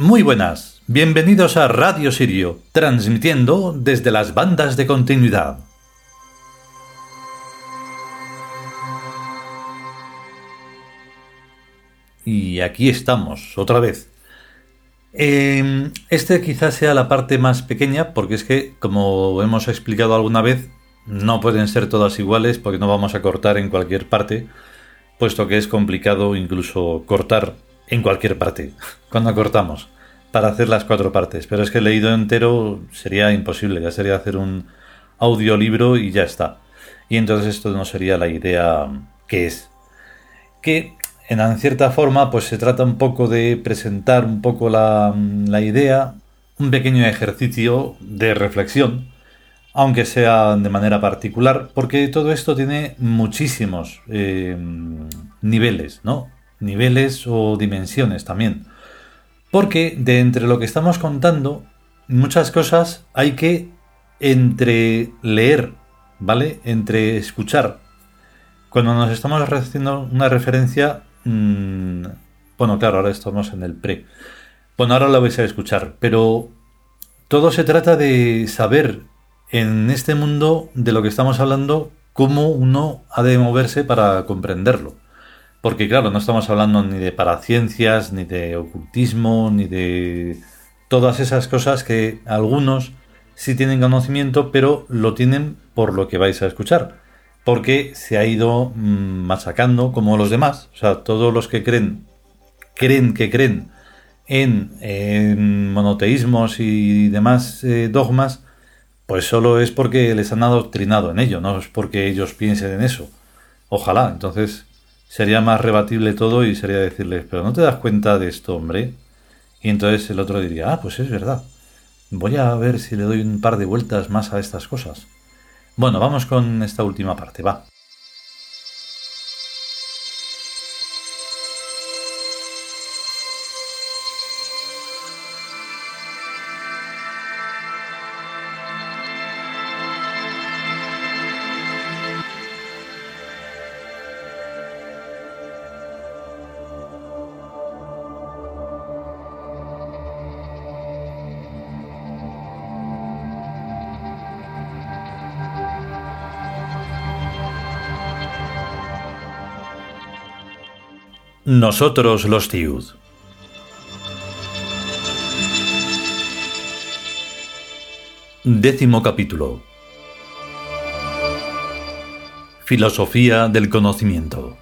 Muy buenas, bienvenidos a Radio Sirio, transmitiendo desde las bandas de continuidad. Y aquí estamos, otra vez. Eh, este quizás sea la parte más pequeña, porque es que, como hemos explicado alguna vez, no pueden ser todas iguales porque no vamos a cortar en cualquier parte, puesto que es complicado incluso cortar en cualquier parte, cuando cortamos, para hacer las cuatro partes. Pero es que leído entero sería imposible, ya sería hacer un audiolibro y ya está. Y entonces esto no sería la idea que es. Que en cierta forma pues se trata un poco de presentar un poco la, idea, un pequeño ejercicio de reflexión, aunque sea de manera particular, porque todo esto tiene muchísimos eh, niveles, ¿no? Niveles o dimensiones también. Porque de entre lo que estamos contando, muchas cosas hay que entre leer, ¿vale? Entre escuchar. Cuando nos estamos haciendo una referencia, mmm, bueno, claro, ahora estamos en el pre. Bueno, ahora lo vais a escuchar, pero todo se trata de saber en este mundo de lo que estamos hablando cómo uno ha de moverse para comprenderlo. Porque claro, no estamos hablando ni de paraciencias, ni de ocultismo, ni de todas esas cosas que algunos sí tienen conocimiento, pero lo tienen por lo que vais a escuchar. Porque se ha ido mm, masacando como los demás. O sea, todos los que creen, creen que creen en, monoteísmos y demás eh, dogmas, pues solo es porque les han adoctrinado en ello, no es porque ellos piensen en eso. Ojalá, entonces sería más rebatible todo y sería decirles, pero no te das cuenta de esto, hombre. Y entonces el otro diría, ah, pues es verdad. Voy a ver si le doy un par de vueltas más a estas cosas. Bueno, vamos con esta última parte, va. Nosotros los Tiud. Décimo capítulo. Filosofía del conocimiento.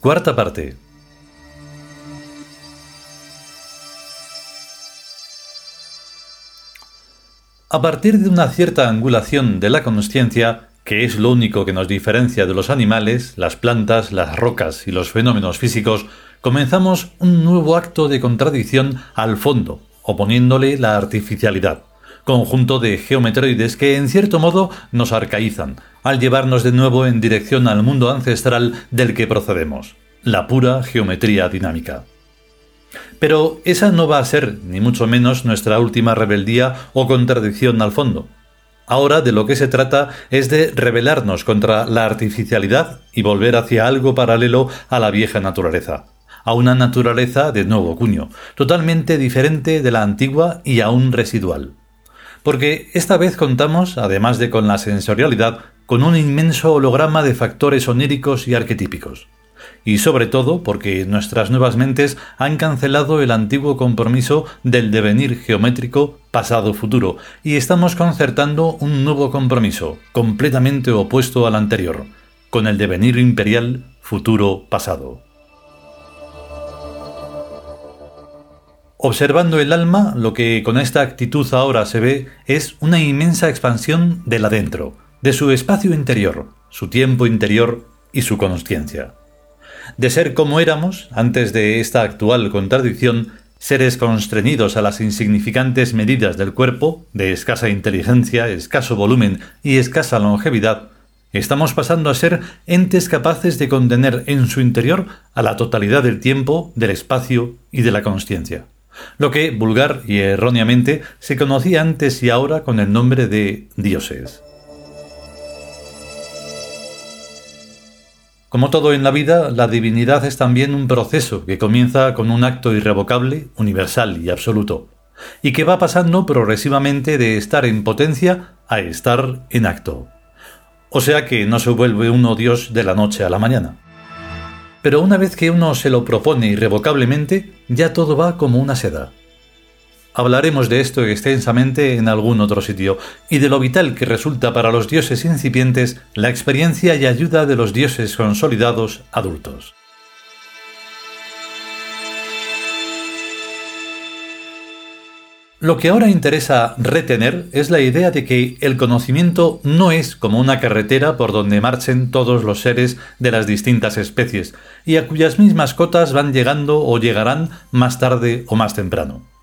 Cuarta parte. A partir de una cierta angulación de la consciencia, que es lo único que nos diferencia de los animales, las plantas, las rocas y los fenómenos físicos, comenzamos un nuevo acto de contradicción al fondo, oponiéndole la artificialidad, conjunto de geometroides que en cierto modo nos arcaizan, al llevarnos de nuevo en dirección al mundo ancestral del que procedemos, la pura geometría dinámica. Pero esa no va a ser, ni mucho menos, nuestra última rebeldía o contradicción al fondo. Ahora de lo que se trata es de rebelarnos contra la artificialidad y volver hacia algo paralelo a la vieja naturaleza, a una naturaleza de nuevo cuño, totalmente diferente de la antigua y aún residual. Porque esta vez contamos, además de con la sensorialidad, con un inmenso holograma de factores oníricos y arquetípicos y sobre todo porque nuestras nuevas mentes han cancelado el antiguo compromiso del devenir geométrico pasado-futuro y estamos concertando un nuevo compromiso, completamente opuesto al anterior, con el devenir imperial futuro-pasado. Observando el alma, lo que con esta actitud ahora se ve es una inmensa expansión del adentro, de su espacio interior, su tiempo interior y su consciencia de ser como éramos antes de esta actual contradicción, seres constreñidos a las insignificantes medidas del cuerpo, de escasa inteligencia, escaso volumen y escasa longevidad, estamos pasando a ser entes capaces de contener en su interior a la totalidad del tiempo, del espacio y de la consciencia. Lo que, vulgar y erróneamente, se conocía antes y ahora con el nombre de dioses. Como todo en la vida, la divinidad es también un proceso que comienza con un acto irrevocable, universal y absoluto, y que va pasando progresivamente de estar en potencia a estar en acto. O sea que no se vuelve uno Dios de la noche a la mañana. Pero una vez que uno se lo propone irrevocablemente, ya todo va como una seda. Hablaremos de esto extensamente en algún otro sitio, y de lo vital que resulta para los dioses incipientes la experiencia y ayuda de los dioses consolidados adultos. Lo que ahora interesa retener es la idea de que el conocimiento no es como una carretera por donde marchen todos los seres de las distintas especies, y a cuyas mismas cotas van llegando o llegarán más tarde o más temprano.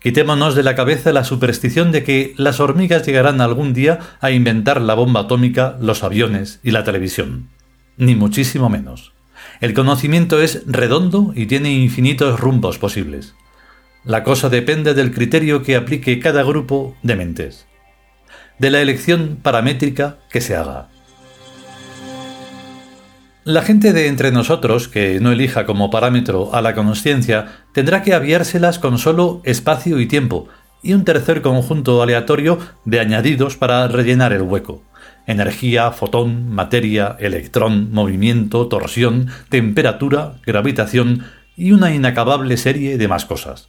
Quitémonos de la cabeza la superstición de que las hormigas llegarán algún día a inventar la bomba atómica, los aviones y la televisión. Ni muchísimo menos. El conocimiento es redondo y tiene infinitos rumbos posibles. La cosa depende del criterio que aplique cada grupo de mentes, de la elección paramétrica que se haga. La gente de entre nosotros que no elija como parámetro a la consciencia tendrá que aviárselas con solo espacio y tiempo, y un tercer conjunto aleatorio de añadidos para rellenar el hueco. Energía, fotón, materia, electrón, movimiento, torsión, temperatura, gravitación y una inacabable serie de más cosas.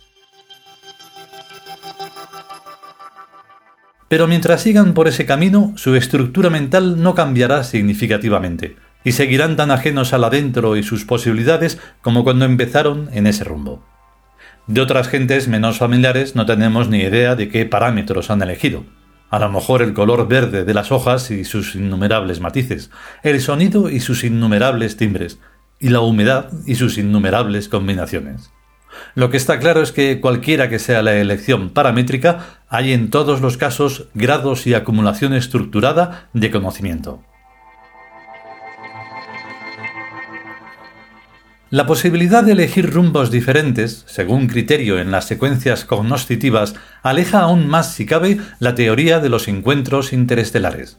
Pero mientras sigan por ese camino, su estructura mental no cambiará significativamente y seguirán tan ajenos al adentro y sus posibilidades como cuando empezaron en ese rumbo. De otras gentes menos familiares no tenemos ni idea de qué parámetros han elegido. A lo mejor el color verde de las hojas y sus innumerables matices, el sonido y sus innumerables timbres, y la humedad y sus innumerables combinaciones. Lo que está claro es que cualquiera que sea la elección paramétrica, hay en todos los casos grados y acumulación estructurada de conocimiento. La posibilidad de elegir rumbos diferentes, según criterio en las secuencias cognoscitivas, aleja aún más, si cabe, la teoría de los encuentros interestelares.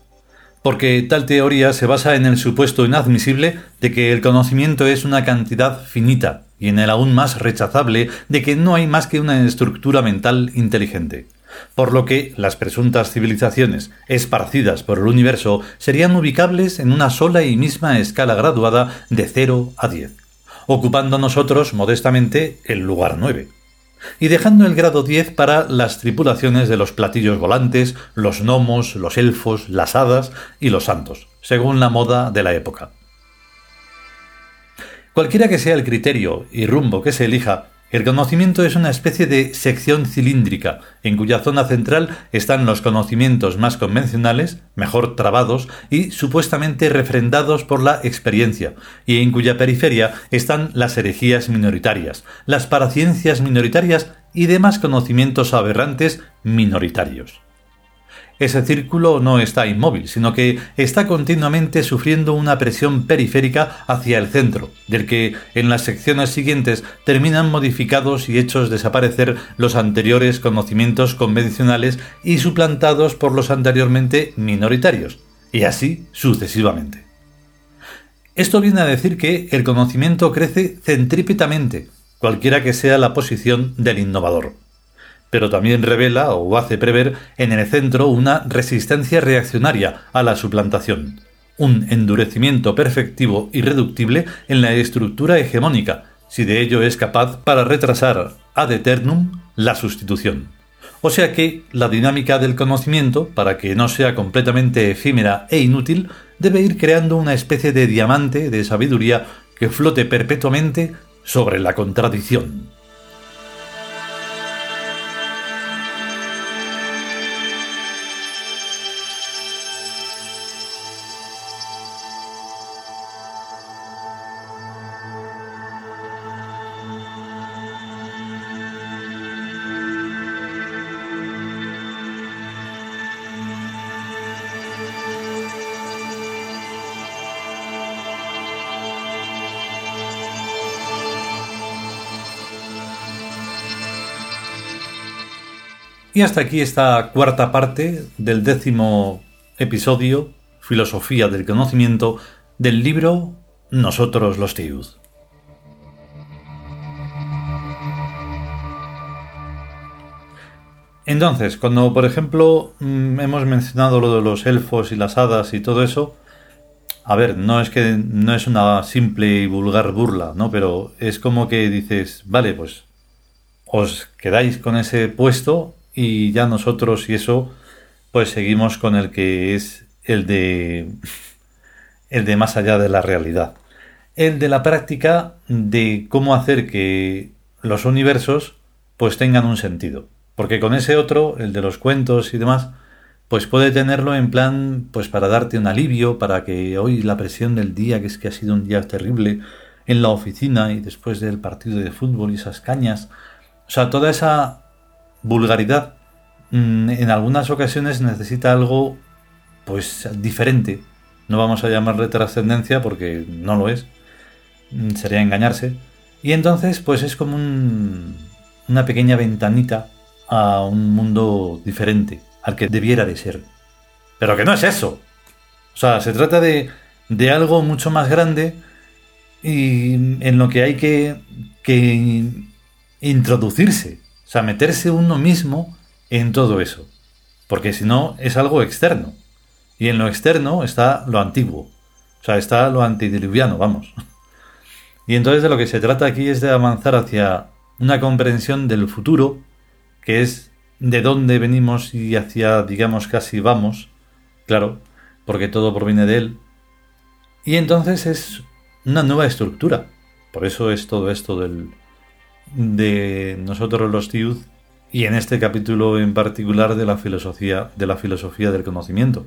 Porque tal teoría se basa en el supuesto inadmisible de que el conocimiento es una cantidad finita, y en el aún más rechazable de que no hay más que una estructura mental inteligente. Por lo que las presuntas civilizaciones esparcidas por el universo serían ubicables en una sola y misma escala graduada de 0 a 10 ocupando nosotros modestamente el lugar 9 y dejando el grado 10 para las tripulaciones de los platillos volantes, los gnomos, los elfos, las hadas y los santos, según la moda de la época. Cualquiera que sea el criterio y rumbo que se elija, el conocimiento es una especie de sección cilíndrica, en cuya zona central están los conocimientos más convencionales, mejor trabados y supuestamente refrendados por la experiencia, y en cuya periferia están las herejías minoritarias, las paraciencias minoritarias y demás conocimientos aberrantes minoritarios. Ese círculo no está inmóvil, sino que está continuamente sufriendo una presión periférica hacia el centro, del que en las secciones siguientes terminan modificados y hechos desaparecer los anteriores conocimientos convencionales y suplantados por los anteriormente minoritarios, y así sucesivamente. Esto viene a decir que el conocimiento crece centrípetamente, cualquiera que sea la posición del innovador pero también revela o hace prever en el centro una resistencia reaccionaria a la suplantación, un endurecimiento perfectivo y reductible en la estructura hegemónica, si de ello es capaz para retrasar ad eternum la sustitución. O sea que la dinámica del conocimiento, para que no sea completamente efímera e inútil, debe ir creando una especie de diamante de sabiduría que flote perpetuamente sobre la contradicción. Y hasta aquí esta cuarta parte del décimo episodio, Filosofía del Conocimiento, del libro nosotros los Tiud. Entonces, cuando por ejemplo mm, hemos mencionado lo de los elfos y las hadas y todo eso, a ver, no es que no es una simple y vulgar burla, ¿no? Pero es como que dices, vale, pues os quedáis con ese puesto y ya nosotros y eso, pues seguimos con el que es el de el de más allá de la realidad. El de la práctica de cómo hacer que los universos pues tengan un sentido. Porque con ese otro, el de los cuentos y demás, pues puede tenerlo en plan, pues para darte un alivio, para que hoy la presión del día, que es que ha sido un día terrible en la oficina y después del partido de fútbol y esas cañas, o sea, toda esa vulgaridad mm, en algunas ocasiones necesita algo, pues diferente. No vamos a llamarle trascendencia porque no lo es, mm, sería engañarse. Y entonces, pues es como una pequeña ventanita a un mundo diferente al que debiera de ser. Pero que no es eso. O sea, se trata de, de algo mucho más grande y en lo que hay que, que introducirse. O sea, meterse uno mismo en todo eso. Porque si no, es algo externo. Y en lo externo está lo antiguo. O sea, está lo antidiluviano, vamos. Y entonces de lo que se trata aquí es de avanzar hacia una comprensión del futuro que es de dónde venimos y hacia, digamos, casi vamos, claro, porque todo proviene de él. Y entonces es una nueva estructura. Por eso es todo esto del, de nosotros los Tiud y en este capítulo en particular de la filosofía, de la filosofía del conocimiento.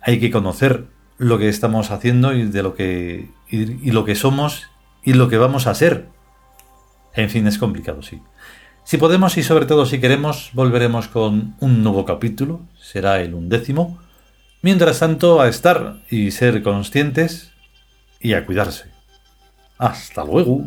Hay que conocer lo que estamos haciendo y de lo que y lo que somos y lo que vamos a ser. En fin, es complicado, sí. Si podemos y sobre todo si queremos, volveremos con un nuevo capítulo, será el undécimo. Mientras tanto, a estar y ser conscientes y a cuidarse. Hasta luego.